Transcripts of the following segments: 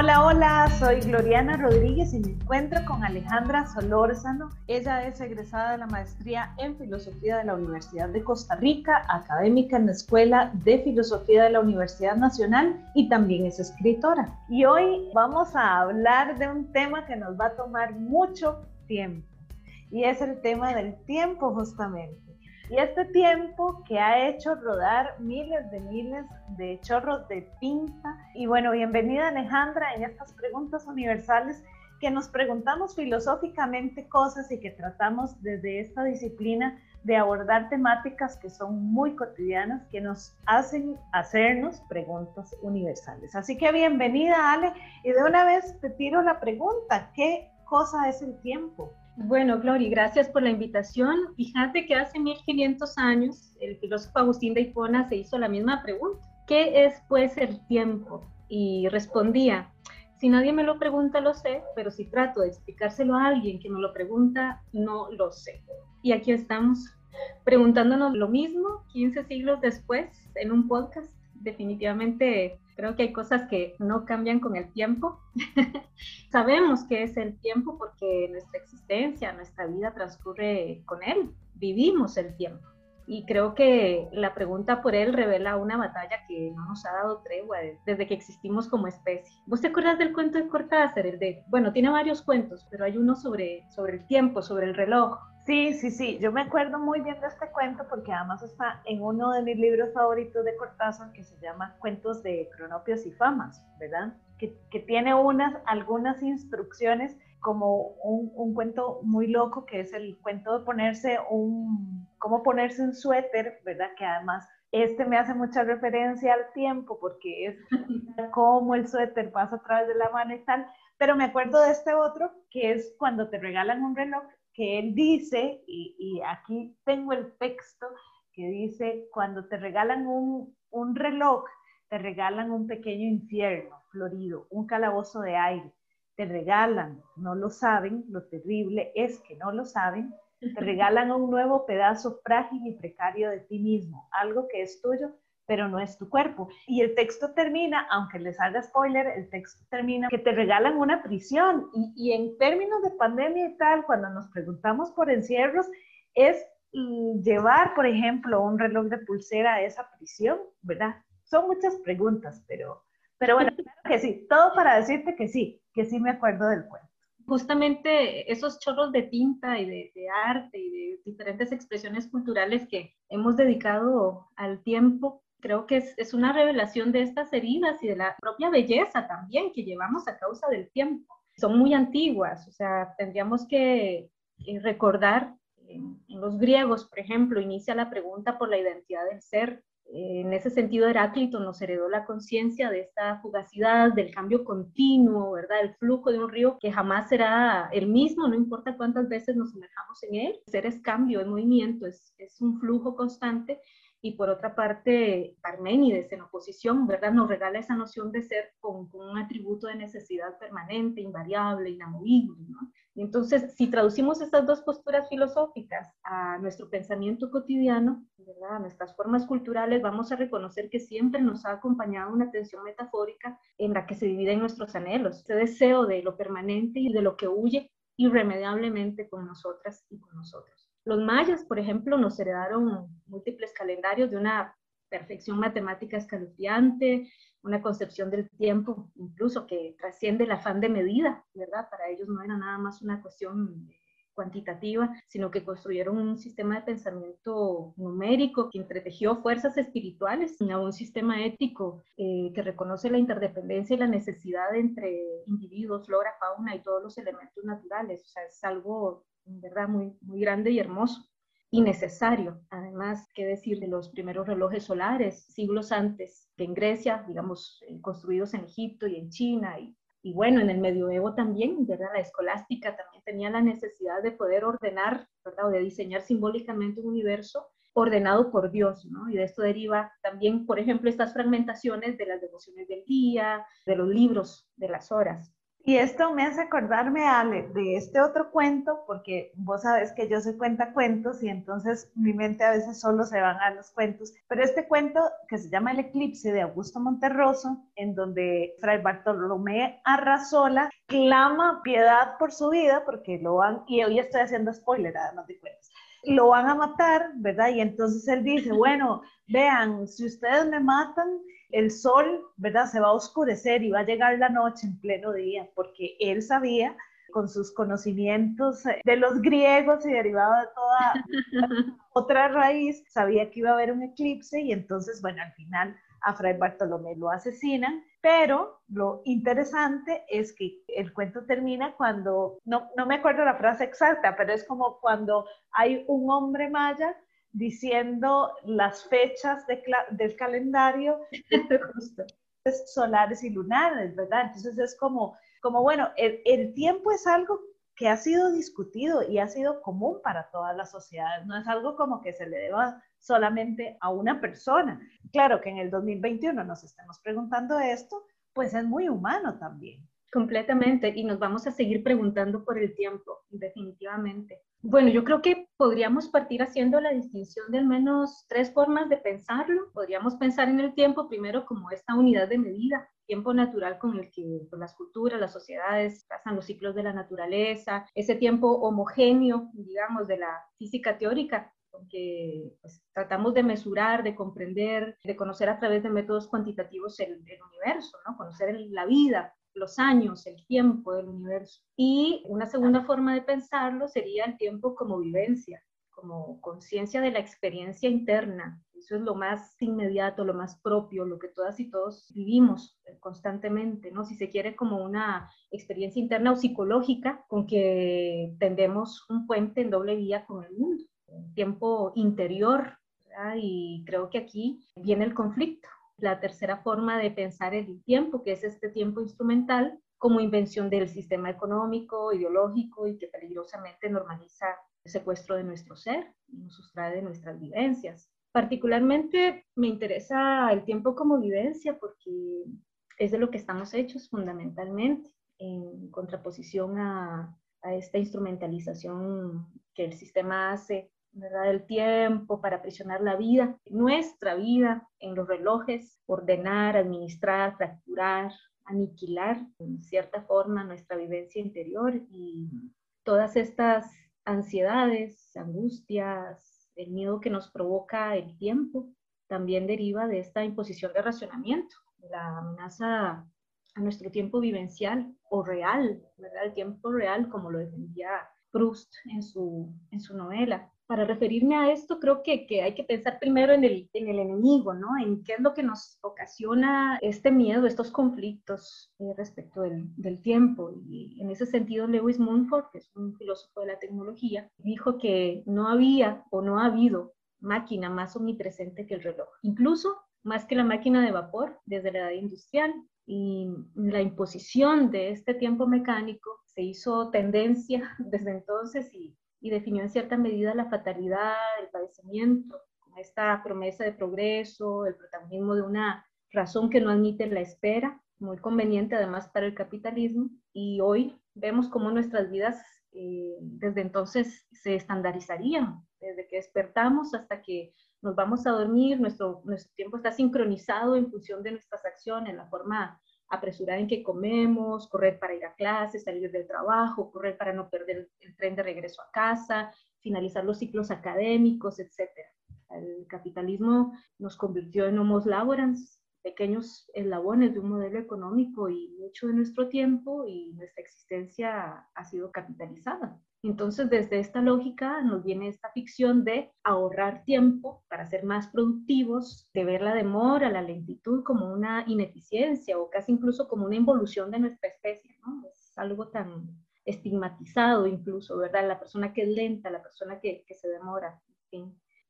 Hola, hola, soy Gloriana Rodríguez y me encuentro con Alejandra Solórzano. Ella es egresada de la maestría en Filosofía de la Universidad de Costa Rica, académica en la Escuela de Filosofía de la Universidad Nacional y también es escritora. Y hoy vamos a hablar de un tema que nos va a tomar mucho tiempo y es el tema del tiempo justamente. Y este tiempo que ha hecho rodar miles de miles de chorros de tinta. Y bueno, bienvenida Alejandra en estas preguntas universales que nos preguntamos filosóficamente cosas y que tratamos desde esta disciplina de abordar temáticas que son muy cotidianas, que nos hacen hacernos preguntas universales. Así que bienvenida Ale y de una vez te tiro la pregunta, ¿qué cosa es el tiempo? Bueno, Glory, gracias por la invitación. Fíjate que hace 1500 años el filósofo Agustín de Hipona se hizo la misma pregunta. ¿Qué es pues el tiempo? Y respondía, si nadie me lo pregunta, lo sé, pero si trato de explicárselo a alguien que me lo pregunta, no lo sé. Y aquí estamos preguntándonos lo mismo 15 siglos después en un podcast. Definitivamente creo que hay cosas que no cambian con el tiempo. Sabemos que es el tiempo porque nuestra existencia, nuestra vida transcurre con él. Vivimos el tiempo. Y creo que la pregunta por él revela una batalla que no nos ha dado tregua desde que existimos como especie. ¿Vos te acuerdas del cuento de Cortázar? El de, bueno, tiene varios cuentos, pero hay uno sobre, sobre el tiempo, sobre el reloj. Sí, sí, sí, yo me acuerdo muy bien de este cuento porque además está en uno de mis libros favoritos de Cortázar que se llama Cuentos de Cronopios y Famas, ¿verdad? Que, que tiene unas, algunas instrucciones como un, un, cuento muy loco que es el cuento de ponerse un, cómo ponerse un suéter, ¿verdad? Que además este me hace mucha referencia al tiempo porque es cómo el suéter pasa a través de la mano y tal, pero me acuerdo de este otro que es cuando te regalan un reloj que él dice, y, aquí tengo el texto que dice, cuando te regalan un, un reloj, te regalan un pequeño infierno florido, un calabozo de aire, te regalan, no lo saben, lo terrible es que no lo saben, te regalan un nuevo pedazo frágil y precario de ti mismo, algo que es tuyo, pero no es tu cuerpo. Y el texto termina, aunque les haga spoiler, el texto termina que te regalan una prisión. Y, y en términos de pandemia y tal, cuando nos preguntamos por encierros, es llevar, por ejemplo, un reloj de pulsera a esa prisión, ¿verdad? Son muchas preguntas, pero, pero bueno, claro que sí, todo para decirte que sí, que sí me acuerdo del cuento justamente esos chorros de tinta y de, de, arte y de diferentes expresiones culturales que hemos dedicado al tiempo creo que es, es, una revelación de estas heridas y de la propia belleza también que llevamos a causa del tiempo. Son muy antiguas, o sea, tendríamos que eh, recordar, en, en los griegos, por ejemplo, inicia la pregunta por la identidad del ser. Eh, en ese sentido, Heráclito nos heredó la conciencia de esta fugacidad, del cambio continuo, ¿verdad? El flujo de un río que jamás será el mismo, no importa cuántas veces nos sumerjamos en él. El ser es cambio, es movimiento, es, es un flujo constante y por otra parte, Parménides en oposición, ¿verdad? Nos regala esa noción de ser con, un atributo de necesidad permanente, invariable, inamovible, ¿no? Entonces, si traducimos estas dos posturas filosóficas a nuestro pensamiento cotidiano. A nuestras formas culturales, vamos a reconocer que siempre nos ha acompañado una tensión metafórica en la que se dividen nuestros anhelos, ese deseo de lo permanente y de lo que huye irremediablemente con nosotras y con nosotros. Los mayas, por ejemplo, nos heredaron múltiples calendarios de una perfección matemática escalofriante, una concepción del tiempo incluso que trasciende el afán de medida, ¿verdad? Para ellos no era nada más una cuestión cuantitativa, sino que construyeron un sistema de pensamiento numérico que entretejió fuerzas espirituales a un sistema ético eh, que reconoce la interdependencia y la necesidad entre individuos, flora, fauna y todos los elementos naturales. O sea, es algo ¿verdad? Muy, muy grande y hermoso y necesario. Además, qué decir de los primeros relojes solares, siglos antes que en Grecia, digamos, eh, construidos en Egipto y en China, y, y, bueno, en el medioevo también, ¿verdad? La escolástica también tenía la necesidad de poder ordenar, ¿verdad? O de diseñar simbólicamente un universo ordenado por Dios, ¿no? Y de esto deriva también, por ejemplo, estas fragmentaciones de las devociones del día, de los libros, de las horas. Y esto me hace acordarme, Ale, de este otro cuento, porque vos sabes que yo soy cuenta cuentos y entonces mi mente a veces solo se van a los cuentos. Pero este cuento que se llama El Eclipse de Augusto Monterroso, en donde Fray Bartolomé Arrazola clama piedad por su vida, porque lo van, y hoy estoy haciendo spoiler además de cuentos, lo van a matar, ¿verdad? Y entonces él dice, bueno, vean, si ustedes me matan, el sol, ¿verdad? Se va a oscurecer y va a llegar la noche en pleno día, porque él sabía con sus conocimientos de los griegos y derivado de toda otra raíz, sabía que iba a haber un eclipse y entonces, bueno, al final a Fray Bartolomé lo asesinan, pero lo interesante es que el cuento termina cuando, no, no me acuerdo la frase exacta, pero es como cuando hay un hombre maya diciendo las fechas del calendario solares y lunares, ¿verdad? Entonces es como, como bueno, el, el, tiempo es algo que ha sido discutido y ha sido común para todas las sociedades, no es algo como que se le deba solamente a una persona. Claro que en el 2021 nos estamos preguntando esto, pues es muy humano también. Completamente, y nos vamos a seguir preguntando por el tiempo, definitivamente. Bueno, yo creo que podríamos partir haciendo la distinción de al menos tres formas de pensarlo. Podríamos pensar en el tiempo primero como esta unidad de medida, tiempo natural con el que pues, las culturas, las sociedades pasan los ciclos de la naturaleza, ese tiempo homogéneo, digamos, de la física teórica, que pues, tratamos de mesurar, de comprender, de conocer a través de métodos cuantitativos el universo, ¿no? conocer la vida, los años, el tiempo del universo. Y una segunda forma de pensarlo sería el tiempo como vivencia, como conciencia de la experiencia interna. Eso es lo más inmediato, lo más propio, lo que todas y todos vivimos constantemente, ¿no? Si se quiere como una experiencia interna o psicológica con que tendemos un puente en doble vía con el mundo, un tiempo interior, y creo que aquí viene el conflicto la tercera forma de pensar el tiempo, que es este tiempo instrumental, como invención del sistema económico, ideológico y que peligrosamente normaliza el secuestro de nuestro ser y nos sustrae de nuestras vivencias. Particularmente me interesa el tiempo como vivencia porque es de lo que estamos hechos fundamentalmente, en contraposición a, a esta instrumentalización que el sistema hace ¿verdad? El tiempo para aprisionar la vida, nuestra vida en los relojes, ordenar, administrar, fracturar, aniquilar en cierta forma nuestra vivencia interior y todas estas ansiedades, angustias, el miedo que nos provoca el tiempo, también deriva de esta imposición de racionamiento, la amenaza a nuestro tiempo vivencial o real, ¿verdad? El tiempo real, como lo defendía Proust en su, en su novela para referirme a esto, creo que, hay que pensar primero en el, en el enemigo, ¿no? En qué es lo que nos ocasiona este miedo, estos conflictos eh, respecto del, del, tiempo. Y en ese sentido, Lewis Mumford, que es un filósofo de la tecnología, dijo que no había o no ha habido máquina más omnipresente que el reloj, incluso más que la máquina de vapor desde la edad industrial. Y la imposición de este tiempo mecánico se hizo tendencia desde entonces y y definió en cierta medida la fatalidad, el padecimiento, esta promesa de progreso, el protagonismo de una razón que no admite la espera, muy conveniente además para el capitalismo. Y hoy vemos cómo nuestras vidas eh, desde entonces se estandarizarían, desde que despertamos hasta que nos vamos a dormir, nuestro, nuestro tiempo está sincronizado en función de nuestras acciones, la forma apresurar en que comemos, correr para ir a clases, salir del trabajo, correr para no perder el tren de regreso a casa, finalizar los ciclos académicos, etc. El capitalismo nos convirtió en homos laborans, pequeños eslabones de un modelo económico y mucho de nuestro tiempo y nuestra existencia ha sido capitalizada. Entonces, desde esta lógica nos viene esta ficción de ahorrar tiempo para ser más productivos, de ver la demora, la lentitud como una ineficiencia o casi incluso como una involución de nuestra especie, ¿no? Es algo tan estigmatizado incluso, ¿verdad? La persona que es lenta, la persona que, se demora.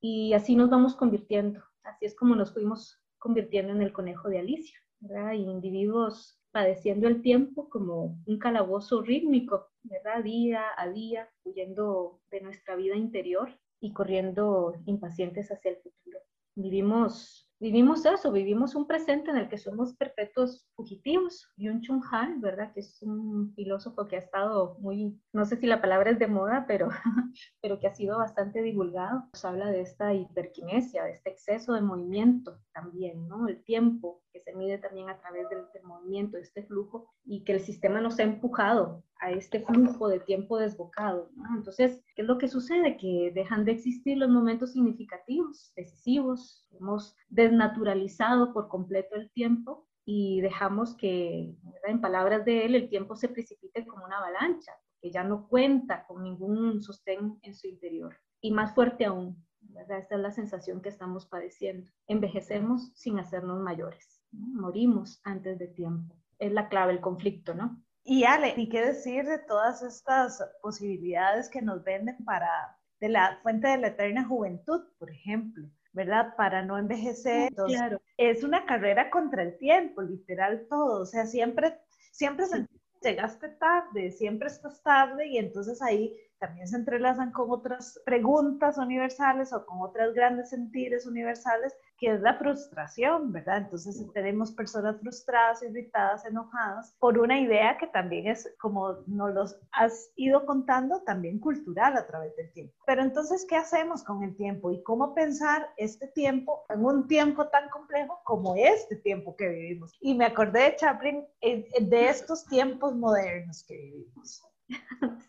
Y así nos vamos convirtiendo, así es como nos fuimos convirtiendo en el conejo de Alicia, ¿verdad? Y individuos padeciendo el tiempo como un calabozo rítmico, ¿verdad? Día a día, huyendo de nuestra vida interior y corriendo impacientes hacia el futuro. Vivimos vivimos eso, vivimos un presente en el que somos perpetuos fugitivos. Yun Chung Han, ¿verdad? Que es un filósofo que ha estado muy, no sé si la palabra es de moda, pero, pero que ha sido bastante divulgado. Nos habla de esta hiperquinesia, de este exceso de movimiento también, ¿no? El tiempo que se mide también a través del, del movimiento, este flujo, y que el sistema nos ha empujado a este flujo de tiempo desbocado. ¿no? Entonces, ¿qué es lo que sucede? Que dejan de existir los momentos significativos, decisivos, hemos desnaturalizado por completo el tiempo y dejamos que, en palabras de él, el tiempo se precipite como una avalancha, que ya no cuenta con ningún sostén en su interior. Y más fuerte aún, ¿verdad? Esta es la sensación que estamos padeciendo. Envejecemos sin hacernos mayores, morimos antes de tiempo. Es la clave, el conflicto, ¿no? Y Ale, ¿y qué decir de todas estas posibilidades que nos venden para de la fuente de la eterna juventud, por ejemplo? ¿verdad? Para no envejecer. claro. Es una carrera contra el tiempo, literal todo. O sea, siempre, siempre llegaste tarde, siempre estás tarde y entonces ahí también se entrelazan con otras preguntas universales o con otras grandes sentires universales, que es la frustración, ¿verdad? Entonces tenemos personas frustradas, irritadas, enojadas por una idea que también es, como nos los has ido contando, también cultural a través del tiempo. Pero entonces, ¿qué hacemos con el tiempo y cómo pensar este tiempo en un tiempo tan complejo como este tiempo que vivimos? Y me acordé de Chaplin, de estos tiempos modernos que vivimos.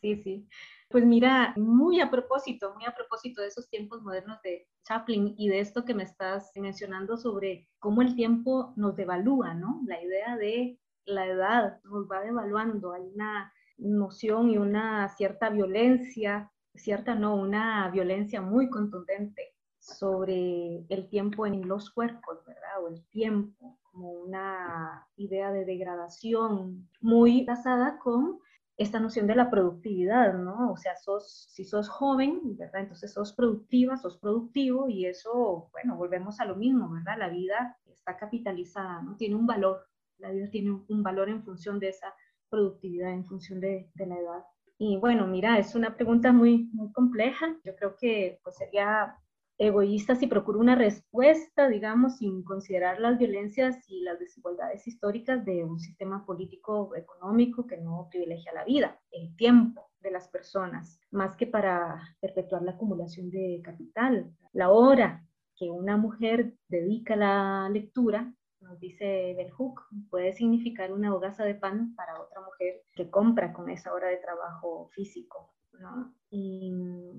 Sí, sí. Pues mira, muy a propósito, muy a propósito de esos tiempos modernos de Chaplin y de esto que me estás mencionando sobre cómo el tiempo nos devalúa, ¿no? La idea de la edad nos va devaluando, hay una noción y una cierta violencia, cierta no, una violencia muy contundente sobre el tiempo en los cuerpos, ¿verdad? O el tiempo como una idea de degradación muy casada con esta noción de la productividad, ¿no? O sea, si sos joven, ¿verdad? Entonces sos productiva, sos productivo y eso, bueno, volvemos a lo mismo, ¿verdad? La vida está capitalizada, ¿no? Tiene un valor, la vida tiene un valor en función de esa productividad, en función de, de la edad. Y bueno, mira, es una pregunta muy, muy compleja. Yo creo que pues, sería egoísta si procuro una respuesta, digamos, sin considerar las violencias y las desigualdades históricas de un sistema político económico que no privilegia la vida, el tiempo de las personas, más que para perpetuar la acumulación de capital. La hora que una mujer dedica a la lectura, nos dice Bell Hook, puede significar una hogaza de pan para otra mujer que compra con esa hora de trabajo físico. ¿no? Y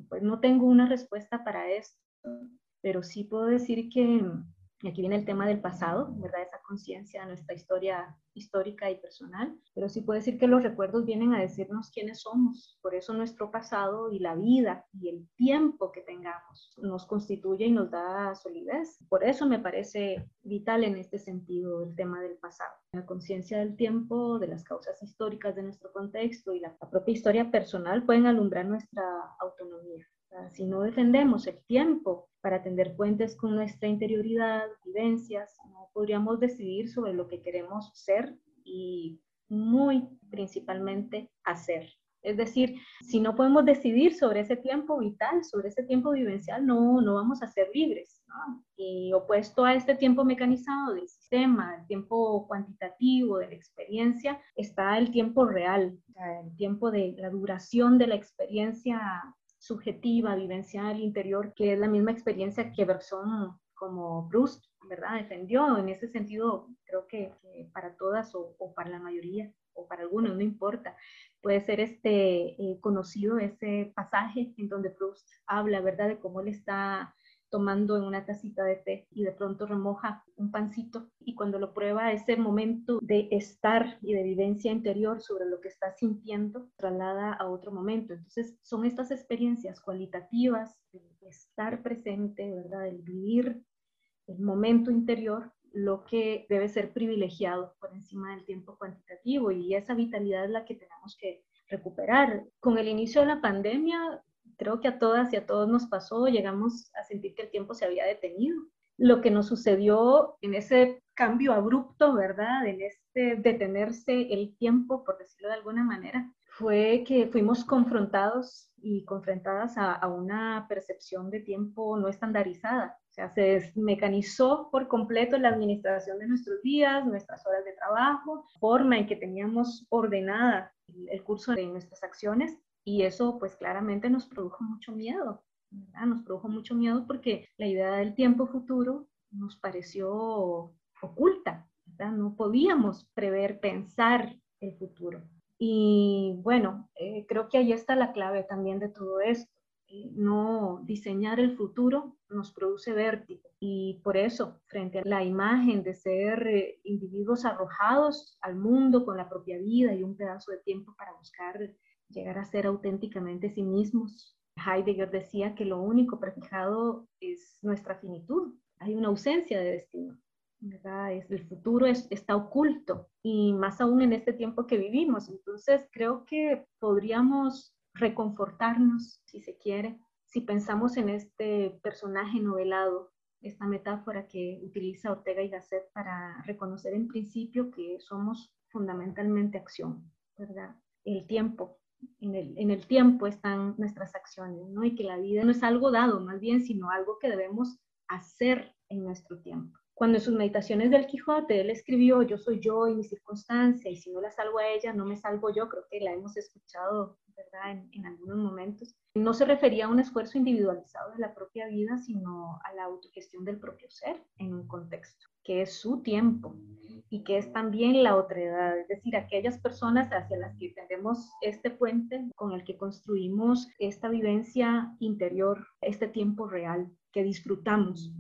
pues no tengo una respuesta para esto pero sí puedo decir que, aquí viene el tema del pasado, ¿verdad? Esa conciencia de nuestra historia histórica y personal, pero sí puedo decir que los recuerdos vienen a decirnos quiénes somos, por eso nuestro pasado y la vida y el tiempo que tengamos nos constituye y nos da solidez. Por eso me parece vital en este sentido el tema del pasado. La conciencia del tiempo, de las causas históricas de nuestro contexto y la propia historia personal pueden alumbrar nuestra autonomía. Si no defendemos el tiempo para tender puentes con nuestra interioridad, vivencias, no podríamos decidir sobre lo que queremos ser y muy principalmente hacer. Es decir, si no podemos decidir sobre ese tiempo vital, sobre ese tiempo vivencial, no, no vamos a ser libres. Y opuesto a este tiempo mecanizado del sistema, el tiempo cuantitativo de la experiencia, está el tiempo real, el tiempo de la duración de la experiencia subjetiva, vivencial, interior, que es la misma experiencia que Bergson como Proust, ¿verdad? Defendió. En ese sentido, creo que, para todas o, para la mayoría o para algunos, no importa, puede ser este, eh, conocido ese pasaje en donde Proust habla, ¿verdad? De cómo él está tomando en una tacita de té y de pronto remoja un pancito y cuando lo prueba ese momento de estar y de vivencia interior sobre lo que está sintiendo traslada a otro momento. Entonces son estas experiencias cualitativas de estar presente, ¿verdad? El vivir el momento interior lo que debe ser privilegiado por encima del tiempo cuantitativo y esa vitalidad es la que tenemos que recuperar. Con el inicio de la pandemia creo que a todas y a todos nos pasó, llegamos a sentir que el tiempo se había detenido. Lo que nos sucedió en ese cambio abrupto, ¿verdad? En este detenerse el tiempo, por decirlo de alguna manera, fue que fuimos confrontados y confrontadas a, a, una percepción de tiempo no estandarizada. O sea, se mecanizó por completo la administración de nuestros días, nuestras horas de trabajo, forma en que teníamos ordenada el curso de nuestras acciones y eso pues claramente nos produjo mucho miedo. Nos produjo mucho miedo porque la idea del tiempo futuro nos pareció oculta. ¿verdad? No podíamos prever, pensar el futuro. Y bueno, eh, creo que ahí está la clave también de todo esto. Eh, no diseñar el futuro nos produce vértigo y por eso, frente a la imagen de ser eh, individuos arrojados al mundo con la propia vida y un pedazo de tiempo para buscar llegar a ser auténticamente sí mismos, Heidegger decía que lo único prefijado es nuestra finitud. Hay una ausencia de destino. el futuro está oculto y más aún en este tiempo que vivimos. Entonces creo que podríamos reconfortarnos, si se quiere, si pensamos en este personaje novelado, esta metáfora que utiliza Ortega y Gasset para reconocer en principio que somos fundamentalmente acción, ¿verdad? El tiempo, en el, tiempo están nuestras acciones, ¿no? Y que la vida no es algo dado, más bien, sino algo que debemos hacer en nuestro tiempo. Cuando en sus meditaciones del Quijote él escribió yo soy yo y mi circunstancia y si no la salvo a ella no me salvo yo, creo que la hemos escuchado ¿verdad? En, en, algunos momentos. No se refería a un esfuerzo individualizado de la propia vida, sino a la autogestión del propio ser en un contexto, que es su tiempo y que es también la otra edad, es decir, aquellas personas hacia las que tenemos este puente con el que construimos esta vivencia interior, este tiempo real que disfrutamos.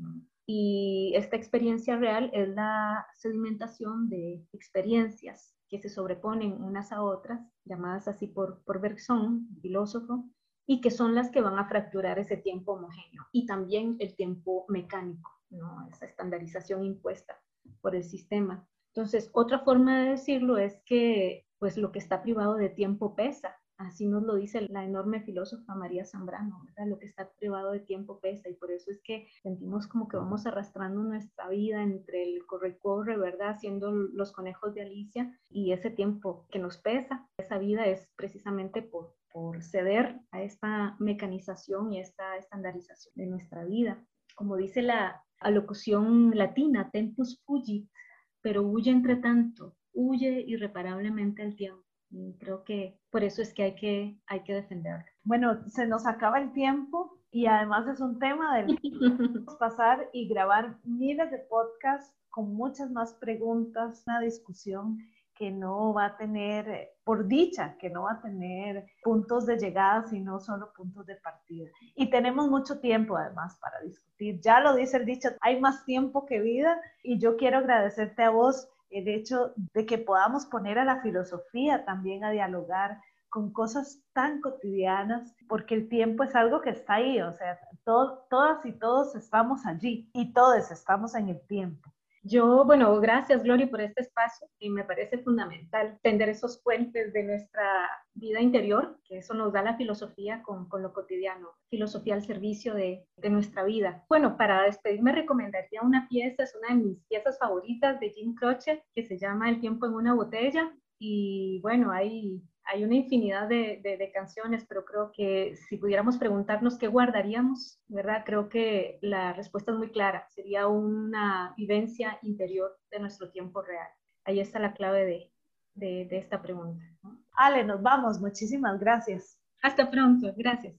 Y esta experiencia real es la sedimentación de experiencias que se sobreponen unas a otras, llamadas así por, por Bergson, filósofo, y que son las que van a fracturar ese tiempo homogéneo y también el tiempo mecánico, ¿no? esa estandarización impuesta por el sistema. Entonces, otra forma de decirlo es que pues lo que está privado de tiempo pesa Así nos lo dice la enorme filósofa María Zambrano, ¿verdad? Lo que está privado de tiempo pesa y por eso es que sentimos como que vamos arrastrando nuestra vida entre el corre-corre, ¿verdad? Haciendo los conejos de Alicia y ese tiempo que nos pesa, esa vida es precisamente por, por ceder a esta mecanización y esta estandarización de nuestra vida. Como dice la alocución latina, tempus fugit, pero huye entre tanto, huye irreparablemente el tiempo. Y creo que por eso es que hay que, hay que defenderlo. Bueno, se nos acaba el tiempo y además es un tema del que pasar y grabar miles de podcasts con muchas más preguntas, una discusión que no va a tener, por dicha, que no va a tener puntos de llegada, sino solo puntos de partida. Y tenemos mucho tiempo además para discutir. Ya lo dice el dicho, hay más tiempo que vida y yo quiero agradecerte a vos el hecho de que podamos poner a la filosofía también a dialogar con cosas tan cotidianas, porque el tiempo es algo que está ahí, o sea, todas y todos estamos allí y todos estamos en el tiempo. Yo, bueno, gracias Gloria por este espacio y me parece fundamental tender esos puentes de nuestra vida interior, que eso nos da la filosofía con, con lo cotidiano, filosofía al servicio de, de, nuestra vida. Bueno, para despedirme recomendaría una pieza, es una de mis piezas favoritas de Jim Croce, que se llama El tiempo en una botella y bueno, hay hay una infinidad de, de, canciones, pero creo que si pudiéramos preguntarnos qué guardaríamos, ¿verdad? Creo que la respuesta es muy clara, sería una vivencia interior de nuestro tiempo real. Ahí está la clave de, de esta pregunta. Ale, nos vamos, muchísimas gracias. Hasta pronto, gracias.